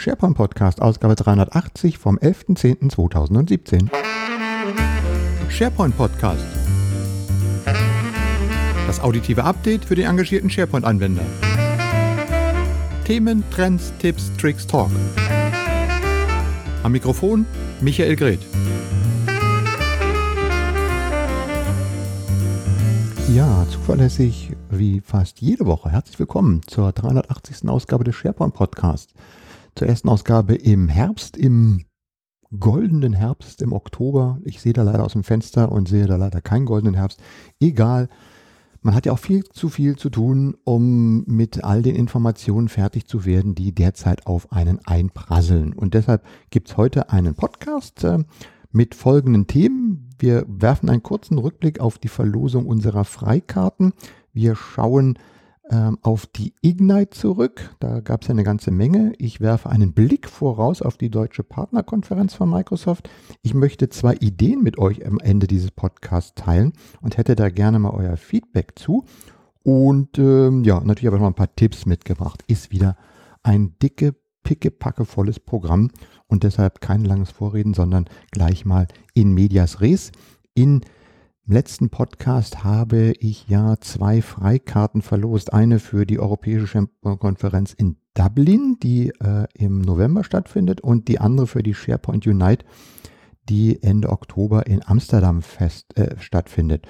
SharePoint Podcast, Ausgabe 380 vom 11.10.2017. SharePoint Podcast. Das auditive Update für den engagierten SharePoint-Anwender. Themen, Trends, Tipps, Tricks, Talk. Am Mikrofon Michael Greth. Ja, zuverlässig wie fast jede Woche. Herzlich willkommen zur 380. Ausgabe des SharePoint Podcast. Zur ersten Ausgabe im Herbst, im goldenen Herbst, im Oktober. Ich sehe da leider aus dem Fenster und sehe da leider keinen goldenen Herbst. Egal. Man hat ja auch viel zu viel zu tun, um mit all den Informationen fertig zu werden, die derzeit auf einen einprasseln. Und deshalb gibt es heute einen Podcast äh, mit folgenden Themen. Wir werfen einen kurzen Rückblick auf die Verlosung unserer Freikarten. Wir schauen ähm, auf die Ignite zurück. Da gab es ja eine ganze Menge. Ich werfe einen Blick voraus auf die deutsche Partnerkonferenz von Microsoft. Ich möchte zwei Ideen mit euch am Ende dieses Podcasts teilen und hätte da gerne mal euer Feedback zu. Und ähm, ja, natürlich habe ich noch ein paar Tipps mitgebracht. Ist wieder ein dicke, pickepackevolles Programm und deshalb kein langes Vorreden, sondern gleich mal in medias res. In letzten Podcast habe ich ja zwei Freikarten verlost. Eine für die Europäische Konferenz in Dublin, die äh, im November stattfindet, und die andere für die SharePoint Unite, die Ende Oktober in Amsterdam fest, äh, stattfindet.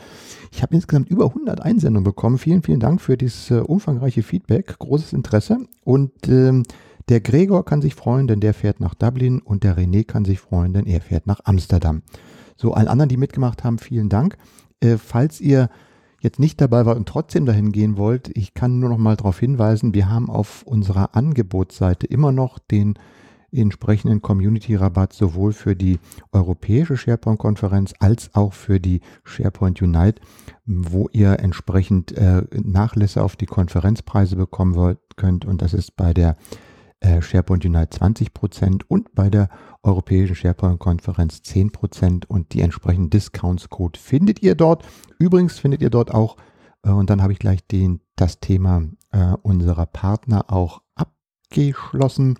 Ich habe insgesamt über 100 Einsendungen bekommen. Vielen, vielen Dank für dieses äh, umfangreiche Feedback, großes Interesse. Und ähm, der Gregor kann sich freuen, denn der fährt nach Dublin und der René kann sich freuen, denn er fährt nach Amsterdam. So, allen anderen, die mitgemacht haben, vielen Dank. Äh, falls ihr jetzt nicht dabei wart und trotzdem dahin gehen wollt, ich kann nur noch mal darauf hinweisen, wir haben auf unserer Angebotsseite immer noch den entsprechenden Community-Rabatt sowohl für die europäische SharePoint-Konferenz als auch für die SharePoint Unite, wo ihr entsprechend äh, Nachlässe auf die Konferenzpreise bekommen wollt, könnt. Und das ist bei der äh, SharePoint Unite 20% und bei der europäischen SharePoint-Konferenz 10% und die entsprechenden Discounts-Code findet ihr dort. Übrigens findet ihr dort auch, äh, und dann habe ich gleich den, das Thema äh, unserer Partner auch abgeschlossen,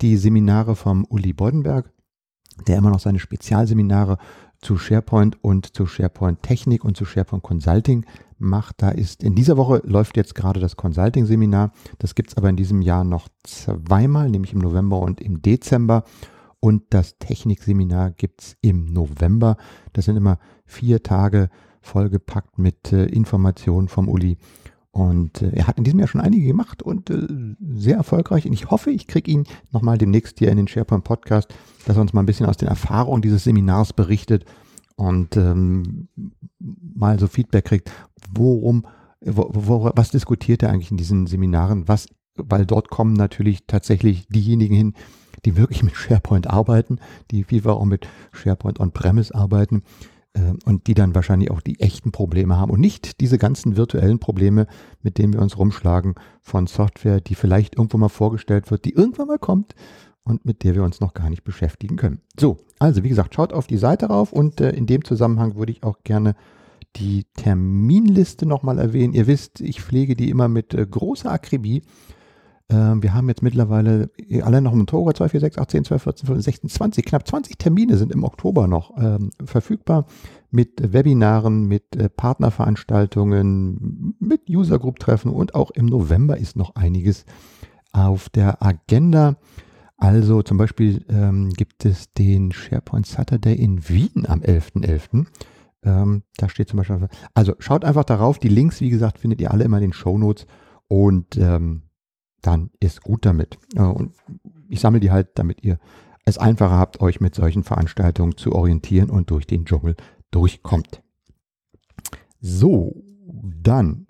die Seminare vom Uli Beudenberg, der immer noch seine Spezialseminare zu SharePoint und zu SharePoint Technik und zu SharePoint Consulting macht. Da ist in dieser Woche läuft jetzt gerade das Consulting-Seminar. Das gibt es aber in diesem Jahr noch zweimal, nämlich im November und im Dezember. Und das Technikseminar gibt es im November. Das sind immer vier Tage vollgepackt mit äh, Informationen vom Uli. Und äh, er hat in diesem Jahr schon einige gemacht und äh, sehr erfolgreich. Und ich hoffe, ich kriege ihn nochmal demnächst hier in den SharePoint Podcast, dass er uns mal ein bisschen aus den Erfahrungen dieses Seminars berichtet und ähm, mal so Feedback kriegt, worum, wo, wo, was diskutiert er eigentlich in diesen Seminaren, was, weil dort kommen natürlich tatsächlich diejenigen hin, die wirklich mit SharePoint arbeiten, die FIFA auch mit SharePoint On-Premise arbeiten äh, und die dann wahrscheinlich auch die echten Probleme haben und nicht diese ganzen virtuellen Probleme, mit denen wir uns rumschlagen von Software, die vielleicht irgendwo mal vorgestellt wird, die irgendwann mal kommt und mit der wir uns noch gar nicht beschäftigen können. So, also wie gesagt, schaut auf die Seite rauf und äh, in dem Zusammenhang würde ich auch gerne die Terminliste nochmal erwähnen. Ihr wisst, ich pflege die immer mit äh, großer Akribie. Ähm, wir haben jetzt mittlerweile äh, alle noch im Oktober 2, 4, 6, 8, 10, 12, 14, 15, 16, 20, knapp 20 Termine sind im Oktober noch ähm, verfügbar mit Webinaren, mit äh, Partnerveranstaltungen, mit User Group Treffen und auch im November ist noch einiges auf der Agenda. Also zum Beispiel ähm, gibt es den SharePoint Saturday in Wien am 11.11. .11. Ähm, da steht zum Beispiel, also schaut einfach darauf. Die Links, wie gesagt, findet ihr alle immer in den Show Notes und ähm, dann ist gut damit. Äh, und ich sammle die halt, damit ihr es einfacher habt, euch mit solchen Veranstaltungen zu orientieren und durch den Dschungel durchkommt. So, dann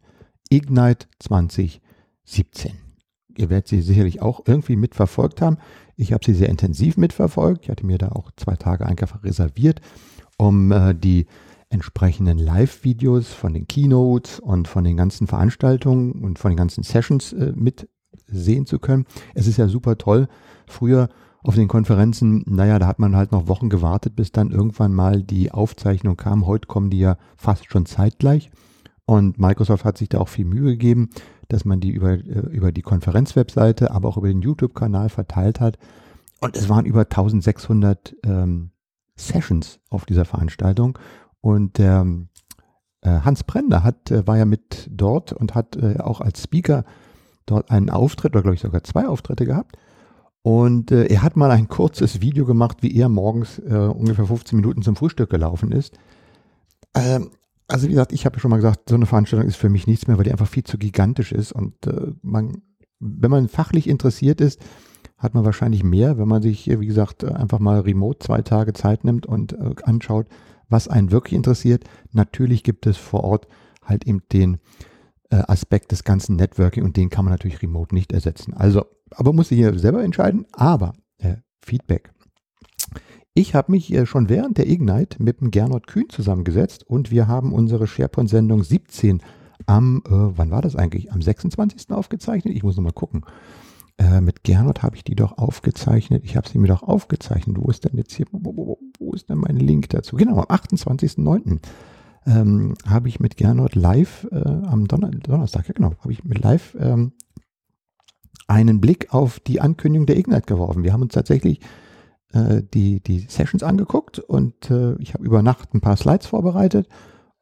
Ignite 2017 ihr werdet sie sicherlich auch irgendwie mitverfolgt haben. Ich habe sie sehr intensiv mitverfolgt. Ich hatte mir da auch zwei Tage einfach reserviert, um äh, die entsprechenden Live-Videos von den Keynotes und von den ganzen Veranstaltungen und von den ganzen Sessions äh, mitsehen zu können. Es ist ja super toll. Früher auf den Konferenzen, naja, da hat man halt noch Wochen gewartet, bis dann irgendwann mal die Aufzeichnung kam. Heute kommen die ja fast schon zeitgleich. Und Microsoft hat sich da auch viel Mühe gegeben, dass man die über, äh, über die Konferenzwebseite, aber auch über den YouTube-Kanal verteilt hat. Und es waren über 1600 ähm, Sessions auf dieser Veranstaltung. Und ähm, äh, Hans Brender hat, äh, war ja mit dort und hat äh, auch als Speaker dort einen Auftritt oder glaube ich sogar zwei Auftritte gehabt. Und äh, er hat mal ein kurzes Video gemacht, wie er morgens äh, ungefähr 15 Minuten zum Frühstück gelaufen ist. Ähm, also wie gesagt, ich habe schon mal gesagt, so eine Veranstaltung ist für mich nichts mehr, weil die einfach viel zu gigantisch ist. Und äh, man, wenn man fachlich interessiert ist, hat man wahrscheinlich mehr, wenn man sich, wie gesagt, einfach mal remote zwei Tage Zeit nimmt und äh, anschaut, was einen wirklich interessiert. Natürlich gibt es vor Ort halt eben den äh, Aspekt des ganzen Networking und den kann man natürlich remote nicht ersetzen. Also aber muss ich hier selber entscheiden. Aber äh, Feedback. Ich habe mich äh, schon während der Ignite mit dem Gernot Kühn zusammengesetzt und wir haben unsere SharePoint-Sendung 17 am, äh, wann war das eigentlich? Am 26. aufgezeichnet? Ich muss nochmal gucken. Äh, mit Gernot habe ich die doch aufgezeichnet. Ich habe sie mir doch aufgezeichnet. Wo ist denn jetzt hier, wo, wo ist denn mein Link dazu? Genau, am 28.09. Ähm, habe ich mit Gernot live äh, am Donner Donnerstag, ja genau, habe ich mit live ähm, einen Blick auf die Ankündigung der Ignite geworfen. Wir haben uns tatsächlich äh, die, die Sessions angeguckt und äh, ich habe über Nacht ein paar Slides vorbereitet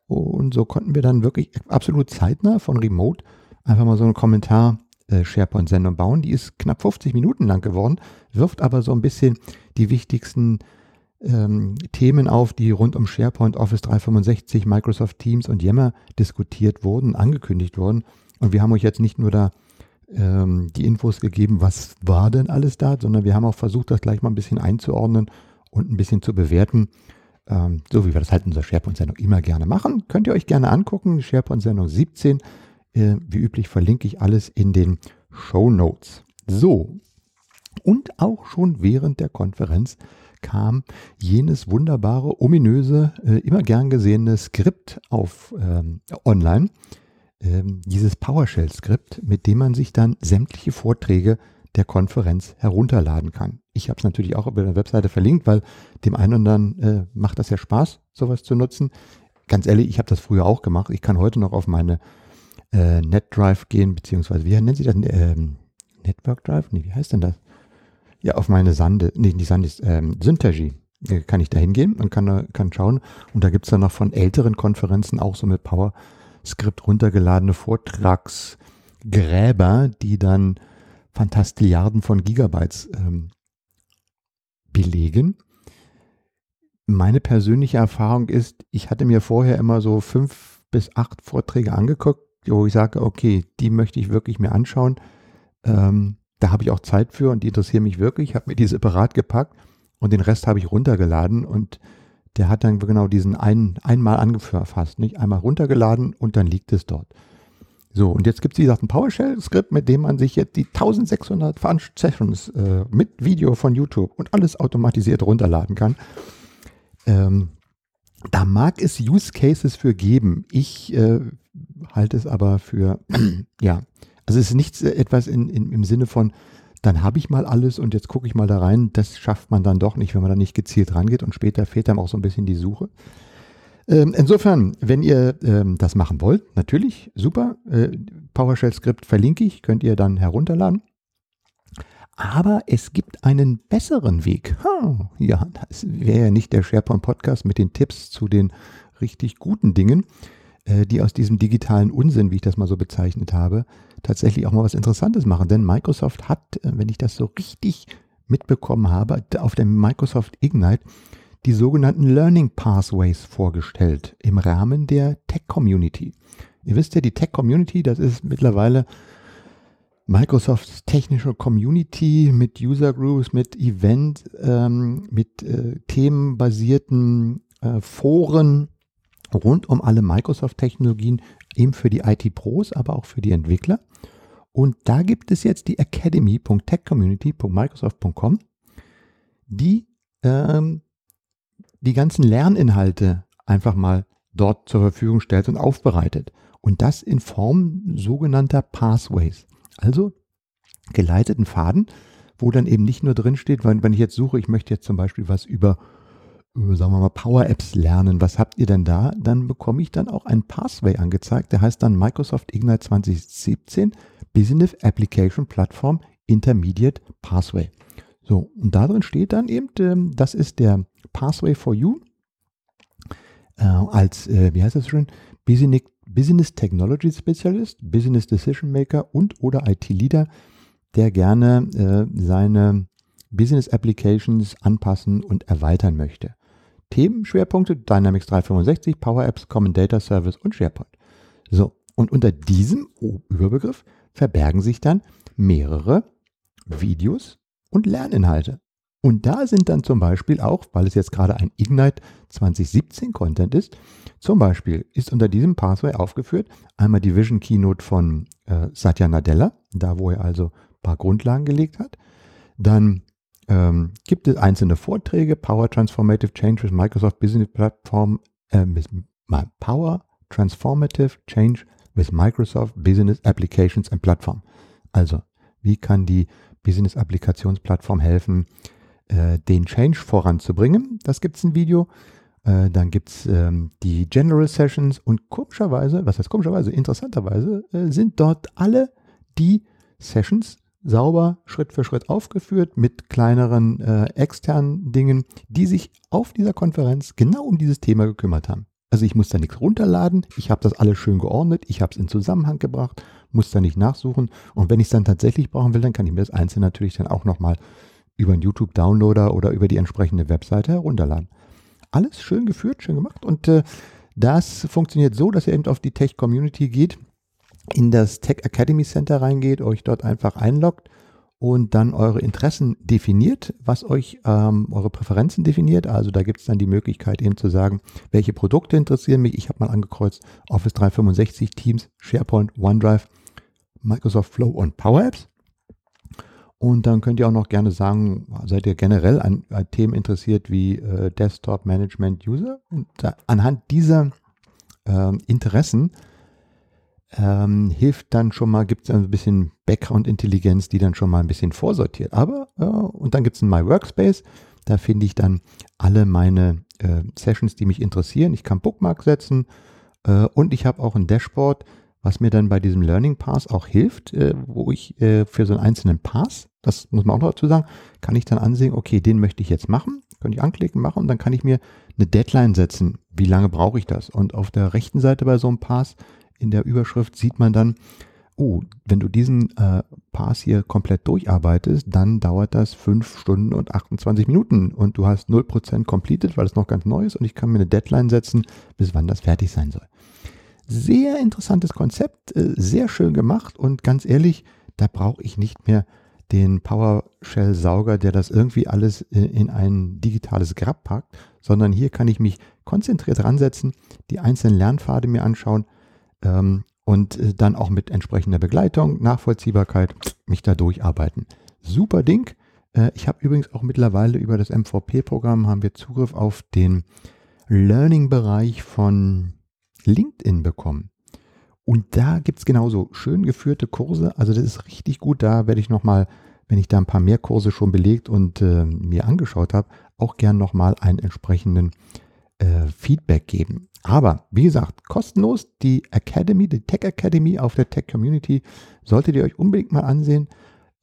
und so konnten wir dann wirklich absolut zeitnah von Remote einfach mal so einen Kommentar äh, SharePoint-Sendung bauen. Die ist knapp 50 Minuten lang geworden, wirft aber so ein bisschen die wichtigsten ähm, Themen auf, die rund um SharePoint, Office 365, Microsoft Teams und Yammer diskutiert wurden, angekündigt wurden. Und wir haben euch jetzt nicht nur da ähm, die Infos gegeben, was war denn alles da, sondern wir haben auch versucht, das gleich mal ein bisschen einzuordnen und ein bisschen zu bewerten. Ähm, so wie wir das halt in unserer SharePoint-Sendung immer gerne machen. Könnt ihr euch gerne angucken. SharePoint-Sendung 17. Äh, wie üblich verlinke ich alles in den Show Notes. So. Und auch schon während der Konferenz kam jenes wunderbare, ominöse, äh, immer gern gesehene Skript auf ähm, online ähm, dieses PowerShell-Skript, mit dem man sich dann sämtliche Vorträge der Konferenz herunterladen kann. Ich habe es natürlich auch auf der Webseite verlinkt, weil dem einen oder anderen äh, macht das ja Spaß, sowas zu nutzen. Ganz ehrlich, ich habe das früher auch gemacht. Ich kann heute noch auf meine äh, NetDrive gehen, beziehungsweise wie nennen Sie das? Ähm, Network Drive? Nee, wie heißt denn das? Ja, auf meine Sande, nee, die Sande ist ähm, Synthergy. Äh, kann ich da hingehen und kann, kann schauen. Und da gibt es dann noch von älteren Konferenzen auch so mit Power Skript runtergeladene Vortragsgräber, die dann Fantastilliarden von Gigabytes ähm, belegen. Meine persönliche Erfahrung ist, ich hatte mir vorher immer so fünf bis acht Vorträge angeguckt, wo ich sage, okay, die möchte ich wirklich mir anschauen. Ähm, da habe ich auch Zeit für und die interessieren mich wirklich. Ich habe mir die separat gepackt und den Rest habe ich runtergeladen und der hat dann genau diesen einen einmal angefasst, nicht? Einmal runtergeladen und dann liegt es dort. So, und jetzt gibt es, wie gesagt, ein PowerShell-Skript, mit dem man sich jetzt die 1600 Sessions äh, mit Video von YouTube und alles automatisiert runterladen kann. Ähm, da mag es Use Cases für geben. Ich äh, halte es aber für, ja, also es ist nichts äh, etwas in, in, im Sinne von, dann habe ich mal alles und jetzt gucke ich mal da rein. Das schafft man dann doch nicht, wenn man da nicht gezielt rangeht und später fehlt einem auch so ein bisschen die Suche. Ähm, insofern, wenn ihr ähm, das machen wollt, natürlich, super. Äh, PowerShell-Skript verlinke ich, könnt ihr dann herunterladen. Aber es gibt einen besseren Weg. Ha, ja, das wäre ja nicht der SharePoint-Podcast mit den Tipps zu den richtig guten Dingen, äh, die aus diesem digitalen Unsinn, wie ich das mal so bezeichnet habe, tatsächlich auch mal was Interessantes machen. Denn Microsoft hat, äh, wenn ich das so richtig mitbekommen habe, auf dem Microsoft Ignite die sogenannten Learning Pathways vorgestellt im Rahmen der Tech Community. Ihr wisst ja, die Tech Community, das ist mittlerweile Microsofts technische Community mit User Groups, mit Event, ähm, mit äh, themenbasierten äh, Foren rund um alle Microsoft-Technologien, eben für die IT-Pros, aber auch für die Entwickler. Und da gibt es jetzt die academy.techcommunity.microsoft.com, die ähm, die ganzen Lerninhalte einfach mal dort zur Verfügung stellt und aufbereitet. Und das in Form sogenannter Pathways. Also geleiteten Faden, wo dann eben nicht nur drin steht, wenn, wenn ich jetzt suche, ich möchte jetzt zum Beispiel was über sagen wir mal, Power Apps lernen. Was habt ihr denn da? Dann bekomme ich dann auch ein Pathway angezeigt. Der heißt dann Microsoft Ignite 2017 Business Application Platform Intermediate Pathway. So, und da drin steht dann eben, ähm, das ist der Pathway for You äh, als, äh, wie heißt das schon, Business, Technology Specialist, Business Decision Maker und oder IT Leader, der gerne äh, seine Business Applications anpassen und erweitern möchte. Themenschwerpunkte Dynamics 365, Power Apps, Common Data Service und SharePoint. So, und unter diesem Überbegriff verbergen sich dann mehrere Videos und Lerninhalte. Und da sind dann zum Beispiel auch, weil es jetzt gerade ein Ignite 2017 Content ist, zum Beispiel ist unter diesem Pathway aufgeführt einmal die Vision Keynote von äh, Satya Nadella, da wo er also ein paar Grundlagen gelegt hat. Dann ähm, gibt es einzelne Vorträge, Power Transformative Change with Microsoft Business Platform, äh, Power Transformative Change with Microsoft Business Applications and Platform. Also, wie kann die Business Applikationsplattform helfen, äh, den Change voranzubringen? Das gibt es ein Video. Äh, dann gibt es ähm, die General Sessions und komischerweise, was heißt komischerweise, interessanterweise, äh, sind dort alle die Sessions sauber Schritt für Schritt aufgeführt mit kleineren äh, externen Dingen, die sich auf dieser Konferenz genau um dieses Thema gekümmert haben. Also ich muss da nichts runterladen, ich habe das alles schön geordnet, ich habe es in Zusammenhang gebracht, muss da nicht nachsuchen und wenn ich es dann tatsächlich brauchen will, dann kann ich mir das Einzelne natürlich dann auch nochmal über einen YouTube-Downloader oder über die entsprechende Webseite herunterladen. Alles schön geführt, schön gemacht und äh, das funktioniert so, dass ihr eben auf die Tech-Community geht in das Tech Academy Center reingeht, euch dort einfach einloggt und dann eure Interessen definiert, was euch ähm, eure Präferenzen definiert. Also da gibt es dann die Möglichkeit eben zu sagen, welche Produkte interessieren mich. Ich habe mal angekreuzt Office 365, Teams, SharePoint, OneDrive, Microsoft Flow und Power Apps. Und dann könnt ihr auch noch gerne sagen, seid ihr generell an, an Themen interessiert wie äh, Desktop Management User? Und da, anhand dieser äh, Interessen ähm, hilft dann schon mal, gibt es ein bisschen Background-Intelligenz, die dann schon mal ein bisschen vorsortiert. Aber, äh, und dann gibt es ein My Workspace, da finde ich dann alle meine äh, Sessions, die mich interessieren. Ich kann Bookmark setzen äh, und ich habe auch ein Dashboard, was mir dann bei diesem Learning Pass auch hilft, äh, wo ich äh, für so einen einzelnen Pass, das muss man auch noch dazu sagen, kann ich dann ansehen, okay, den möchte ich jetzt machen, könnte ich anklicken, machen und dann kann ich mir eine Deadline setzen. Wie lange brauche ich das? Und auf der rechten Seite bei so einem Pass in der Überschrift sieht man dann, oh, wenn du diesen äh, Pass hier komplett durcharbeitest, dann dauert das 5 Stunden und 28 Minuten. Und du hast 0% completed, weil es noch ganz neu ist. Und ich kann mir eine Deadline setzen, bis wann das fertig sein soll. Sehr interessantes Konzept, äh, sehr schön gemacht. Und ganz ehrlich, da brauche ich nicht mehr den PowerShell-Sauger, der das irgendwie alles äh, in ein digitales Grab packt, sondern hier kann ich mich konzentriert ransetzen, die einzelnen Lernpfade mir anschauen ähm, und äh, dann auch mit entsprechender Begleitung, Nachvollziehbarkeit mich da durcharbeiten. Super Ding. Äh, ich habe übrigens auch mittlerweile über das MVP-Programm haben wir Zugriff auf den Learning-Bereich von LinkedIn bekommen. Und da gibt es genauso schön geführte Kurse. Also das ist richtig gut. Da werde ich nochmal, wenn ich da ein paar mehr Kurse schon belegt und äh, mir angeschaut habe, auch gern nochmal einen entsprechenden äh, Feedback geben. Aber wie gesagt, kostenlos die Academy, die Tech Academy auf der Tech Community solltet ihr euch unbedingt mal ansehen,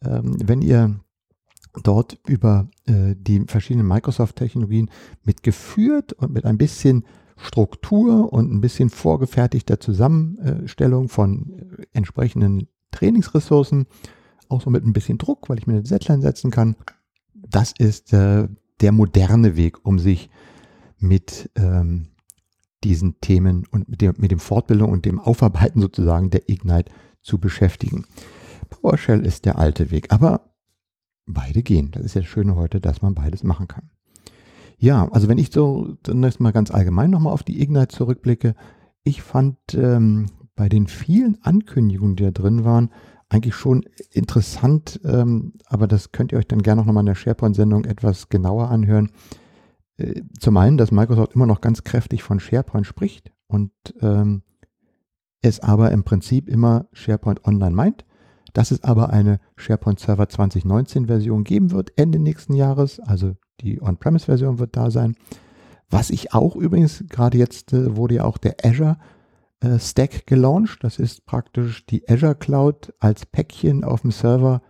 ähm, wenn ihr dort über äh, die verschiedenen Microsoft-Technologien mit geführt und mit ein bisschen Struktur und ein bisschen vorgefertigter Zusammenstellung von äh, entsprechenden Trainingsressourcen, auch so mit ein bisschen Druck, weil ich mir eine Deadline setzen kann. Das ist äh, der moderne Weg, um sich mit ähm, diesen Themen und mit, der, mit dem Fortbildung und dem Aufarbeiten sozusagen der Ignite zu beschäftigen. PowerShell ist der alte Weg, aber beide gehen. Das ist ja das Schöne heute, dass man beides machen kann. Ja, also wenn ich so zunächst mal ganz allgemein nochmal auf die Ignite zurückblicke, ich fand ähm, bei den vielen Ankündigungen, die da drin waren, eigentlich schon interessant, ähm, aber das könnt ihr euch dann gerne nochmal in der SharePoint-Sendung etwas genauer anhören. Äh, zum einen, dass Microsoft immer noch ganz kräftig von SharePoint spricht und ähm, es aber im Prinzip immer SharePoint Online meint, dass es aber eine SharePoint Server 2019 Version geben wird, Ende nächsten Jahres, also die On-Premise-Version wird da sein. Was ich auch übrigens, gerade jetzt äh, wurde ja auch der Azure äh, Stack gelauncht. Das ist praktisch die Azure Cloud als Päckchen auf dem Server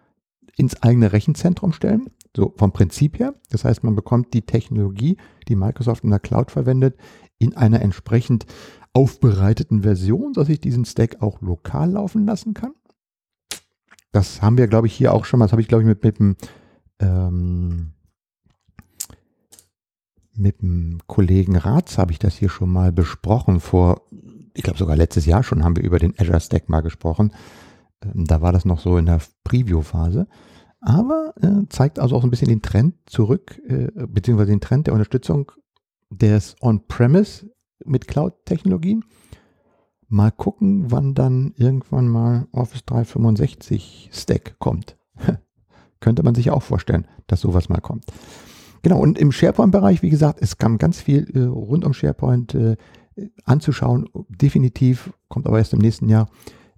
ins eigene Rechenzentrum stellen. So vom Prinzip her. Das heißt, man bekommt die Technologie, die Microsoft in der Cloud verwendet, in einer entsprechend aufbereiteten Version, dass ich diesen Stack auch lokal laufen lassen kann. Das haben wir, glaube ich, hier auch schon mal, das habe ich, glaube ich, mit, mit dem ähm, mit dem Kollegen Ratz habe ich das hier schon mal besprochen. Vor, ich glaube sogar letztes Jahr schon haben wir über den Azure Stack mal gesprochen. Ähm, da war das noch so in der Preview-Phase. Aber äh, zeigt also auch ein bisschen den Trend zurück, äh, beziehungsweise den Trend der Unterstützung des On-Premise mit Cloud-Technologien. Mal gucken, wann dann irgendwann mal Office 365 Stack kommt. Könnte man sich auch vorstellen, dass sowas mal kommt. Genau, und im SharePoint-Bereich, wie gesagt, es kam ganz viel äh, rund um SharePoint äh, anzuschauen. Definitiv kommt aber erst im nächsten Jahr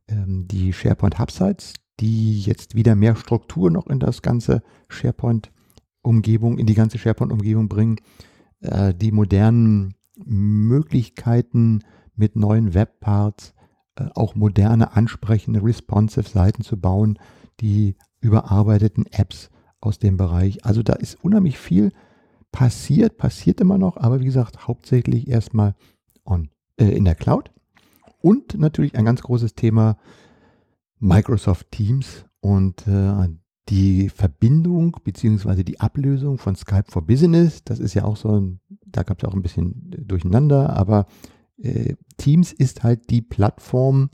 ähm, die SharePoint Hubsites, die jetzt wieder mehr Struktur noch in das ganze SharePoint-Umgebung, in die ganze SharePoint-Umgebung bringen. Äh, die modernen Möglichkeiten mit neuen Webparts, äh, auch moderne, ansprechende, responsive Seiten zu bauen, die überarbeiteten Apps aus dem Bereich. Also da ist unheimlich viel passiert, passiert immer noch, aber wie gesagt, hauptsächlich erstmal on, äh, in der Cloud. Und natürlich ein ganz großes Thema Microsoft Teams und äh, die Verbindung bzw. die Ablösung von Skype for Business. Das ist ja auch so ein, da gab es auch ein bisschen Durcheinander, aber äh, Teams ist halt die Plattform,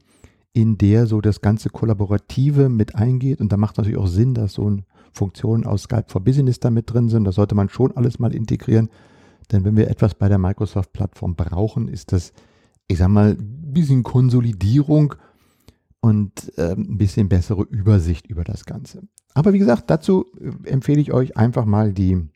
in der so das ganze Kollaborative mit eingeht. Und da macht natürlich auch Sinn, dass so Funktionen aus Skype for Business da mit drin sind. Das sollte man schon alles mal integrieren. Denn wenn wir etwas bei der Microsoft-Plattform brauchen, ist das, ich sag mal, ein bisschen Konsolidierung und äh, ein bisschen bessere Übersicht über das Ganze. Aber wie gesagt, dazu äh, empfehle ich euch einfach mal die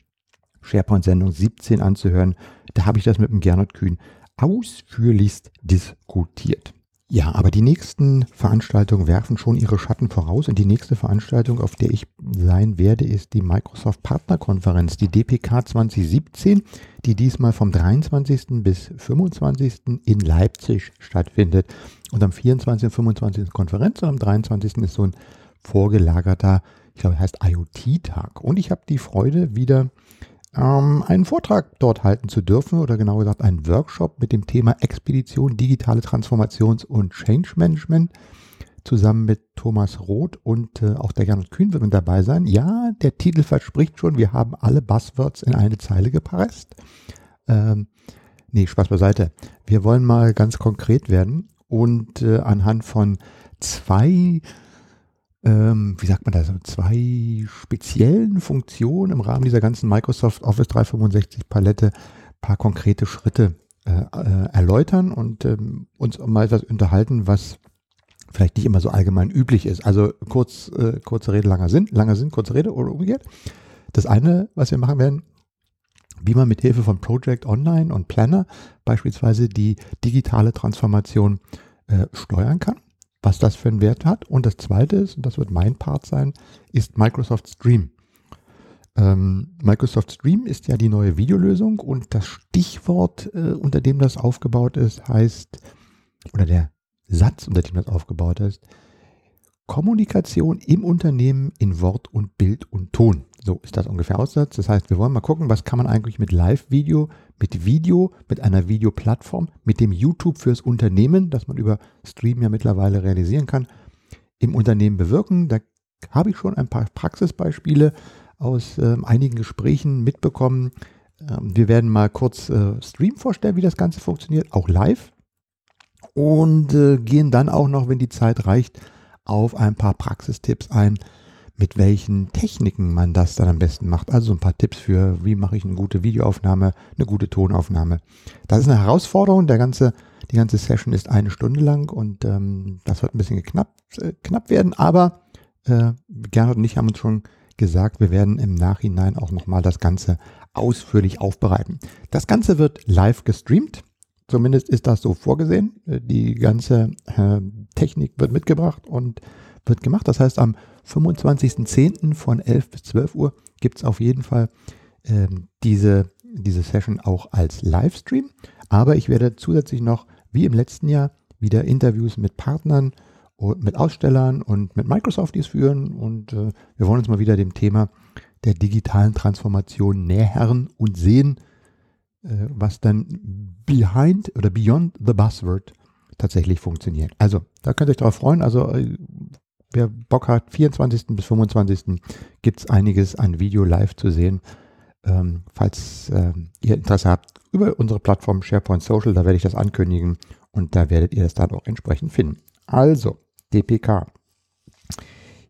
SharePoint-Sendung 17 anzuhören. Da habe ich das mit dem Gernot Kühn ausführlichst diskutiert. Ja, aber die nächsten Veranstaltungen werfen schon ihre Schatten voraus und die nächste Veranstaltung, auf der ich sein werde, ist die Microsoft Partnerkonferenz, die DPK 2017, die diesmal vom 23. bis 25. in Leipzig stattfindet. Und am 24. und 25. Konferenz und am 23. ist so ein vorgelagerter, ich glaube, heißt IoT-Tag. Und ich habe die Freude, wieder ähm, einen Vortrag dort halten zu dürfen oder genau gesagt einen Workshop mit dem Thema Expedition, digitale Transformations- und Change Management zusammen mit Thomas Roth und äh, auch der Gernot Kühn wird mit dabei sein. Ja, der Titel verspricht schon, wir haben alle Buzzwords in eine Zeile gepresst. Ähm, nee, Spaß beiseite. Wir wollen mal ganz konkret werden und äh, anhand von zwei ähm, wie sagt man das, zwei speziellen Funktionen im Rahmen dieser ganzen Microsoft Office 365 Palette paar konkrete Schritte äh, äh, erläutern und ähm, uns mal das unterhalten, was vielleicht nicht immer so allgemein üblich ist. Also kurz, äh, kurze Rede, langer Sinn, langer Sinn, kurze Rede oder umgekehrt. Das eine, was wir machen werden, wie man mit Hilfe von Project Online und Planner beispielsweise die digitale Transformation äh, steuern kann was das für einen Wert hat. Und das zweite ist, und das wird mein Part sein, ist Microsoft Stream. Ähm, Microsoft Stream ist ja die neue Videolösung und das Stichwort, äh, unter dem das aufgebaut ist, heißt, oder der Satz, unter dem das aufgebaut ist, Kommunikation im Unternehmen in Wort und Bild und Ton. So ist das ungefähr Aussatz. Das heißt, wir wollen mal gucken, was kann man eigentlich mit Live-Video, mit Video, mit einer Videoplattform, mit dem YouTube fürs Unternehmen, das man über Stream ja mittlerweile realisieren kann, im Unternehmen bewirken. Da habe ich schon ein paar Praxisbeispiele aus äh, einigen Gesprächen mitbekommen. Ähm, wir werden mal kurz äh, Stream vorstellen, wie das Ganze funktioniert, auch live. Und äh, gehen dann auch noch, wenn die Zeit reicht, auf ein paar Praxistipps ein, mit welchen Techniken man das dann am besten macht. Also ein paar Tipps für, wie mache ich eine gute Videoaufnahme, eine gute Tonaufnahme. Das ist eine Herausforderung. Der ganze, die ganze Session ist eine Stunde lang und ähm, das wird ein bisschen knapp, äh, knapp werden, aber äh, Gernot und ich haben uns schon gesagt, wir werden im Nachhinein auch nochmal das Ganze ausführlich aufbereiten. Das Ganze wird live gestreamt. Zumindest ist das so vorgesehen. Äh, die ganze äh, Technik wird mitgebracht und wird gemacht. Das heißt, am 25.10. von 11 bis 12 Uhr gibt es auf jeden Fall ähm, diese diese Session auch als Livestream, aber ich werde zusätzlich noch, wie im letzten Jahr, wieder Interviews mit Partnern und mit Ausstellern und mit Microsofties führen und äh, wir wollen uns mal wieder dem Thema der digitalen Transformation nähern und sehen, äh, was dann behind oder beyond the buzzword tatsächlich funktioniert. Also, da könnt ihr euch drauf freuen. Also, äh, wer Bock hat, 24. bis 25. gibt es einiges an Video live zu sehen. Ähm, falls ähm, ihr Interesse habt, über unsere Plattform SharePoint Social, da werde ich das ankündigen und da werdet ihr das dann auch entsprechend finden. Also, DPK.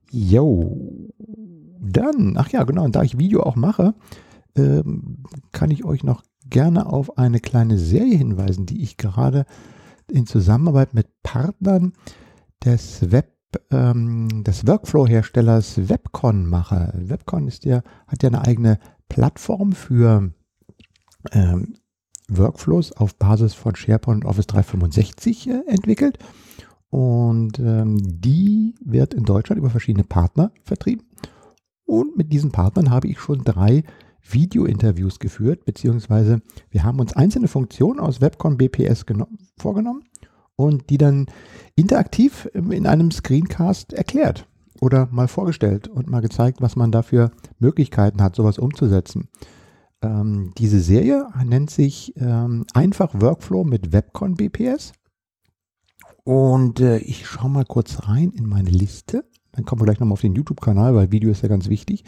Jo, dann, ach ja, genau, und da ich Video auch mache, ähm, kann ich euch noch gerne auf eine kleine Serie hinweisen, die ich gerade in Zusammenarbeit mit Partnern des Web ähm, des Workflow-Herstellers Webcon mache. Webcon ist ja, hat ja eine eigene Plattform für ähm, Workflows auf Basis von SharePoint Office 365 äh, entwickelt. Und ähm, die wird in Deutschland über verschiedene Partner vertrieben. Und mit diesen Partnern habe ich schon drei Video-Interviews geführt, beziehungsweise wir haben uns einzelne Funktionen aus Webcon BPS vorgenommen und die dann interaktiv in einem Screencast erklärt oder mal vorgestellt und mal gezeigt, was man dafür Möglichkeiten hat, sowas umzusetzen. Ähm, diese Serie nennt sich ähm, Einfach Workflow mit Webcon BPS. Und äh, ich schaue mal kurz rein in meine Liste. Dann kommen wir gleich nochmal auf den YouTube-Kanal, weil Video ist ja ganz wichtig.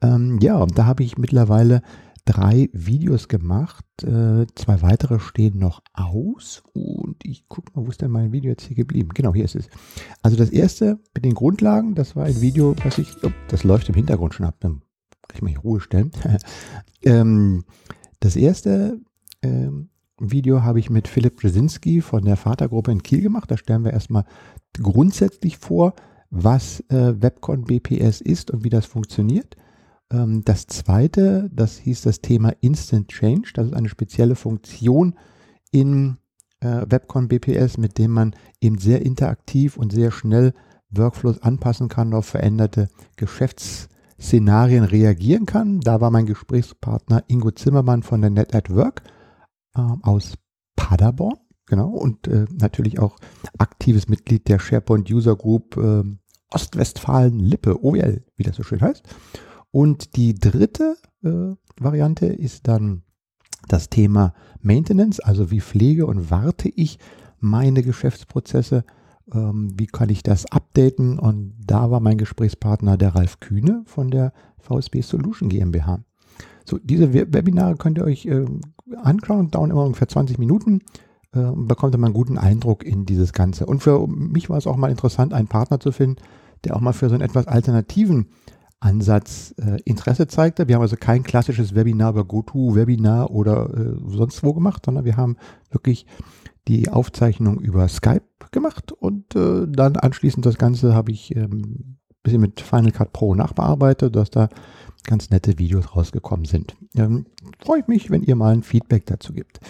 Ähm, ja, und da habe ich mittlerweile drei Videos gemacht. Äh, zwei weitere stehen noch aus. Und ich gucke mal, wo ist denn mein Video jetzt hier geblieben? Genau, hier ist es. Also das erste mit den Grundlagen, das war ein Video, was ich, oh, das läuft im Hintergrund schon ab. Dann kann ich mal hier Ruhe stellen. ähm, das erste ähm, Video habe ich mit Philipp Brzezinski von der Vatergruppe in Kiel gemacht. Da stellen wir erstmal grundsätzlich vor, was äh, Webcon BPS ist und wie das funktioniert. Ähm, das zweite, das hieß das Thema Instant Change. Das ist eine spezielle Funktion in äh, Webcon BPS, mit dem man eben sehr interaktiv und sehr schnell Workflows anpassen kann, auf veränderte Geschäftsszenarien reagieren kann. Da war mein Gesprächspartner Ingo Zimmermann von der Net at Work äh, aus Paderborn. Genau, und äh, natürlich auch aktives Mitglied der SharePoint User Group äh, Ostwestfalen-Lippe, OWL, wie das so schön heißt. Und die dritte äh, Variante ist dann das Thema Maintenance, also wie pflege und warte ich meine Geschäftsprozesse, ähm, wie kann ich das updaten und da war mein Gesprächspartner der Ralf Kühne von der VSB Solution GmbH. So, diese Webinare könnt ihr euch äh, anschauen, dauern immer ungefähr 20 Minuten äh, bekommt mal einen guten Eindruck in dieses Ganze. Und für mich war es auch mal interessant, einen Partner zu finden, der auch mal für so einen etwas alternativen Ansatz äh, Interesse zeigte. Wir haben also kein klassisches Webinar über GoToWebinar oder äh, sonst wo gemacht, sondern wir haben wirklich die Aufzeichnung über Skype gemacht und äh, dann anschließend das Ganze habe ich ähm, bisschen mit Final Cut Pro nachbearbeitet, dass da ganz nette Videos rausgekommen sind. Ähm, freut mich, wenn ihr mal ein Feedback dazu gibt.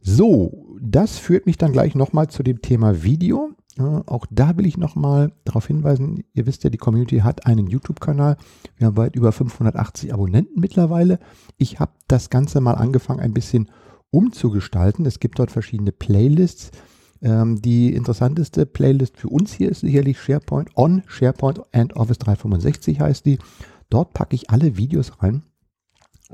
So, das führt mich dann gleich nochmal zu dem Thema Video. Auch da will ich nochmal darauf hinweisen, ihr wisst ja, die Community hat einen YouTube-Kanal. Wir haben weit über 580 Abonnenten mittlerweile. Ich habe das Ganze mal angefangen, ein bisschen umzugestalten. Es gibt dort verschiedene Playlists. Ähm, die interessanteste Playlist für uns hier ist sicherlich SharePoint on SharePoint and Office 365 heißt die. Dort packe ich alle Videos rein,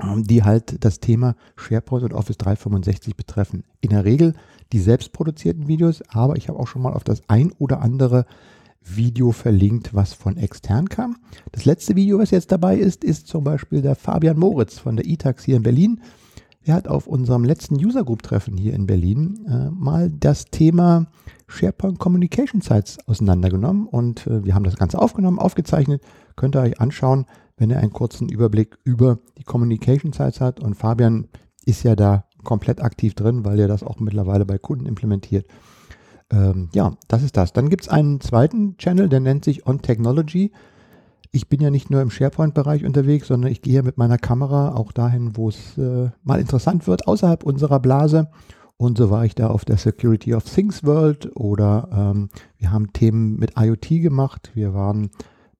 ähm, die halt das Thema SharePoint und Office 365 betreffen. In der Regel die selbstproduzierten Videos, aber ich habe auch schon mal auf das ein oder andere Video verlinkt, was von extern kam. Das letzte Video, was jetzt dabei ist, ist zum Beispiel der Fabian Moritz von der ITAX hier in Berlin. Er hat auf unserem letzten User Group Treffen hier in Berlin äh, mal das Thema SharePoint Communication Sites auseinandergenommen und äh, wir haben das Ganze aufgenommen, aufgezeichnet. Könnt ihr euch anschauen, wenn ihr einen kurzen Überblick über die Communication Sites hat. Und Fabian ist ja da komplett aktiv drin, weil er das auch mittlerweile bei Kunden implementiert. Ähm, ja, das ist das. Dann gibt es einen zweiten Channel, der nennt sich On Technology. Ich bin ja nicht nur im SharePoint-Bereich unterwegs, sondern ich gehe mit meiner Kamera auch dahin, wo es äh, mal interessant wird, außerhalb unserer Blase. Und so war ich da auf der Security of Things World oder ähm, wir haben Themen mit IoT gemacht. Wir waren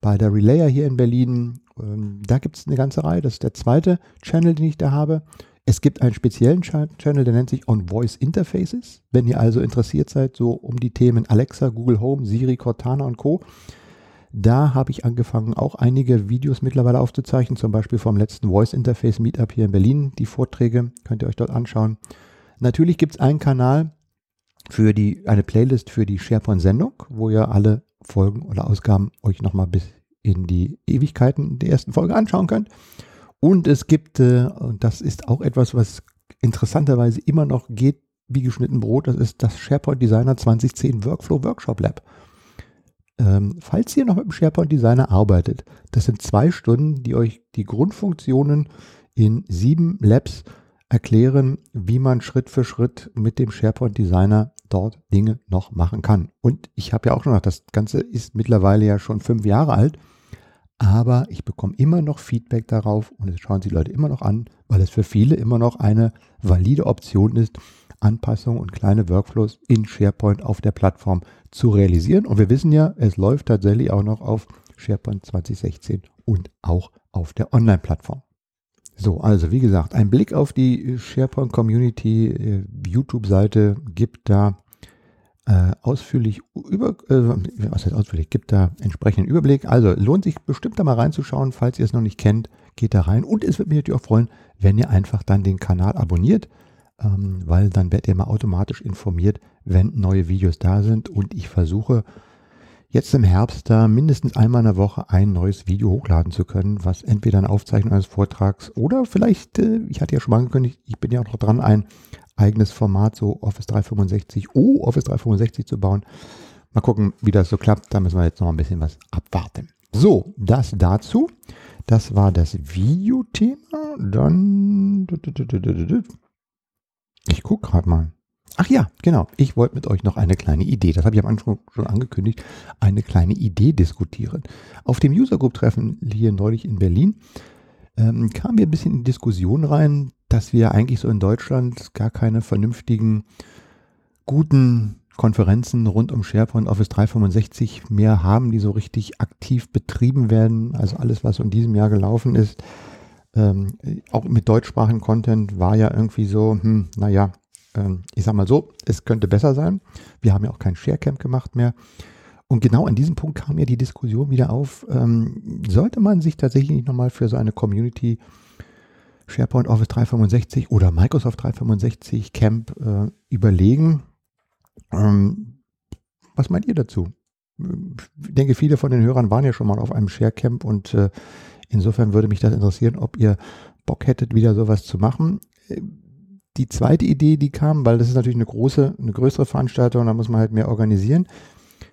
bei der Relayer hier in Berlin. Ähm, da gibt es eine ganze Reihe. Das ist der zweite Channel, den ich da habe. Es gibt einen speziellen Channel, der nennt sich On Voice Interfaces. Wenn ihr also interessiert seid, so um die Themen Alexa, Google Home, Siri, Cortana und Co., da habe ich angefangen, auch einige Videos mittlerweile aufzuzeichnen, zum Beispiel vom letzten Voice Interface Meetup hier in Berlin. Die Vorträge könnt ihr euch dort anschauen. Natürlich gibt es einen Kanal für die, eine Playlist für die SharePoint-Sendung, wo ihr alle Folgen oder Ausgaben euch nochmal bis in die Ewigkeiten der ersten Folge anschauen könnt. Und es gibt, äh, und das ist auch etwas, was interessanterweise immer noch geht wie geschnitten Brot, das ist das SharePoint Designer 2010 Workflow Workshop Lab. Ähm, falls ihr noch mit dem SharePoint Designer arbeitet, das sind zwei Stunden, die euch die Grundfunktionen in sieben Labs erklären, wie man Schritt für Schritt mit dem SharePoint Designer dort Dinge noch machen kann. Und ich habe ja auch schon gesagt, das Ganze ist mittlerweile ja schon fünf Jahre alt, aber ich bekomme immer noch Feedback darauf und es schauen sich Leute immer noch an, weil es für viele immer noch eine valide Option ist, Anpassungen und kleine Workflows in SharePoint auf der Plattform zu realisieren. Und wir wissen ja, es läuft tatsächlich auch noch auf SharePoint 2016 und auch auf der Online-Plattform. So, also wie gesagt, ein Blick auf die SharePoint Community äh, YouTube-Seite gibt da äh, ausführlich über, äh, was heißt ausführlich, gibt da entsprechenden Überblick. Also lohnt sich bestimmt da mal reinzuschauen, falls ihr es noch nicht kennt, geht da rein. Und es würde mich natürlich auch freuen, wenn ihr einfach dann den Kanal abonniert ähm, weil dann werdet ihr mal automatisch informiert, wenn neue Videos da sind und ich versuche jetzt im Herbst da mindestens einmal in der Woche ein neues Video hochladen zu können, was entweder eine Aufzeichnung eines Vortrags oder vielleicht, äh, ich hatte ja schon mal angekündigt, ich bin ja auch noch dran, ein eigenes Format, so Office 365, oh, Office 365 zu bauen. Mal gucken, wie das so klappt. Da müssen wir jetzt noch ein bisschen was abwarten. So, das dazu. Das war das Videothema. Dann ich gucke gerade mal. Ach ja, genau. Ich wollte mit euch noch eine kleine Idee, das habe ich am Anfang schon angekündigt, eine kleine Idee diskutieren. Auf dem User Group Treffen hier neulich in Berlin ähm, kamen wir ein bisschen in Diskussion rein, dass wir eigentlich so in Deutschland gar keine vernünftigen, guten Konferenzen rund um SharePoint Office 365 mehr haben, die so richtig aktiv betrieben werden. Also alles, was in diesem Jahr gelaufen ist, ähm, auch mit deutschsprachigen Content war ja irgendwie so, hm, naja, ähm, ich sag mal so, es könnte besser sein. Wir haben ja auch kein Sharecamp gemacht mehr. Und genau an diesem Punkt kam ja die Diskussion wieder auf, ähm, sollte man sich tatsächlich nochmal für so eine Community SharePoint Office 365 oder Microsoft 365 Camp äh, überlegen. Ähm, was meint ihr dazu? Ich denke, viele von den Hörern waren ja schon mal auf einem Sharecamp und äh, Insofern würde mich das interessieren, ob ihr Bock hättet, wieder sowas zu machen. Die zweite Idee, die kam, weil das ist natürlich eine große, eine größere Veranstaltung, da muss man halt mehr organisieren.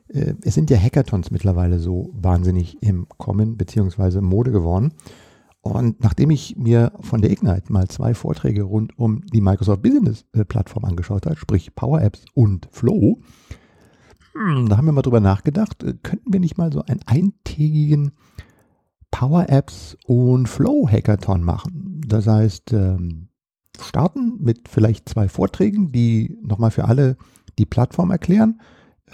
Äh, es sind ja Hackathons mittlerweile so wahnsinnig im Kommen beziehungsweise Mode geworden. Und nachdem ich mir von der Ignite mal zwei Vorträge rund um die Microsoft Business äh, Plattform angeschaut habe, sprich Power Apps und Flow, hm, da haben wir mal drüber nachgedacht, äh, könnten wir nicht mal so einen eintägigen Power Apps und Flow Hackathon machen. Das heißt, ähm, starten mit vielleicht zwei Vorträgen, die nochmal für alle die Plattform erklären,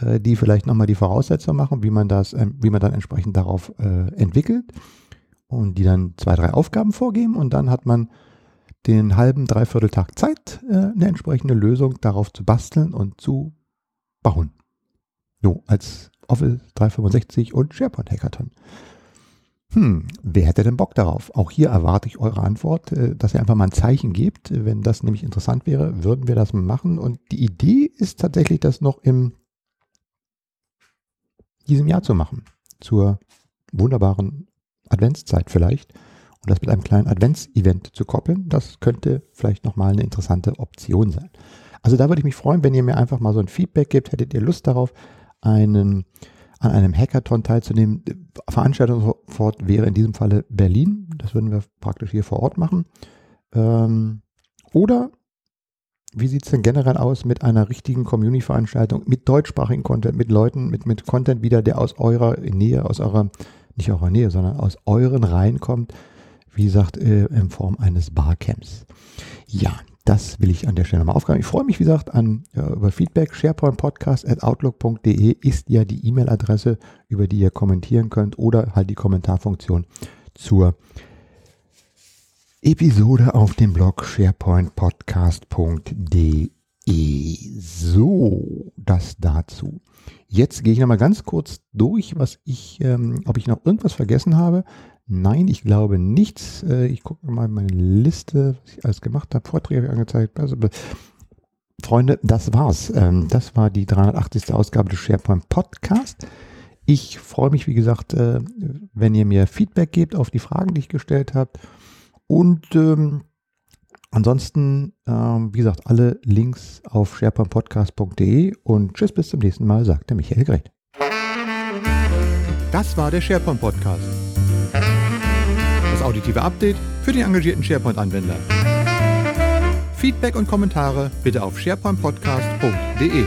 äh, die vielleicht nochmal die Voraussetzungen machen, wie man das, ähm, wie man dann entsprechend darauf äh, entwickelt und die dann zwei, drei Aufgaben vorgeben und dann hat man den halben, dreiviertel Tag Zeit, äh, eine entsprechende Lösung darauf zu basteln und zu bauen. So, als Office 365 und SharePoint Hackathon. Hm, wer hätte denn Bock darauf? Auch hier erwarte ich eure Antwort, dass ihr einfach mal ein Zeichen gebt. Wenn das nämlich interessant wäre, würden wir das machen. Und die Idee ist tatsächlich, das noch in diesem Jahr zu machen. Zur wunderbaren Adventszeit vielleicht. Und das mit einem kleinen Adventsevent zu koppeln, das könnte vielleicht nochmal eine interessante Option sein. Also da würde ich mich freuen, wenn ihr mir einfach mal so ein Feedback gebt. Hättet ihr Lust darauf, einen an einem Hackathon teilzunehmen. Veranstaltungsort wäre in diesem Falle Berlin. Das würden wir praktisch hier vor Ort machen. Ähm, oder wie sieht es denn generell aus mit einer richtigen Community-Veranstaltung, mit deutschsprachigen Content, mit Leuten, mit, mit Content wieder, der aus eurer Nähe, aus eurer, nicht eurer Nähe, sondern aus euren Reihen kommt, wie gesagt, äh, in Form eines Barcamps. Ja, das will ich an der Stelle mal aufgreifen. Ich freue mich, wie gesagt, an, ja, über Feedback. SharePointPodcast at outlook.de ist ja die E-Mail-Adresse, über die ihr kommentieren könnt oder halt die Kommentarfunktion zur Episode auf dem Blog sharepointpodcast.de. So, das dazu. Jetzt gehe ich nochmal ganz kurz durch, was ich, ähm, ob ich noch irgendwas vergessen habe. Nein, ich glaube nichts. Äh, ich gucke mal meine Liste, was ich alles gemacht habe. Vorträge habe ich angezeigt. Freunde, das war's. Ähm, das war die 380. Ausgabe des SharePoint Podcast. Ich freue mich, wie gesagt, äh, wenn ihr mir Feedback gebt auf die Fragen, die ich gestellt habe. Und ähm, ansonsten, ähm, wie gesagt, alle Links auf sharepointpodcast.de und tschüss, bis zum nächsten Mal, sagt der Michael Greth. Das war der SharePoint Podcast. Das auditive Update für den engagierten SharePoint-Anwender. Feedback und Kommentare bitte auf sharepointpodcast.de.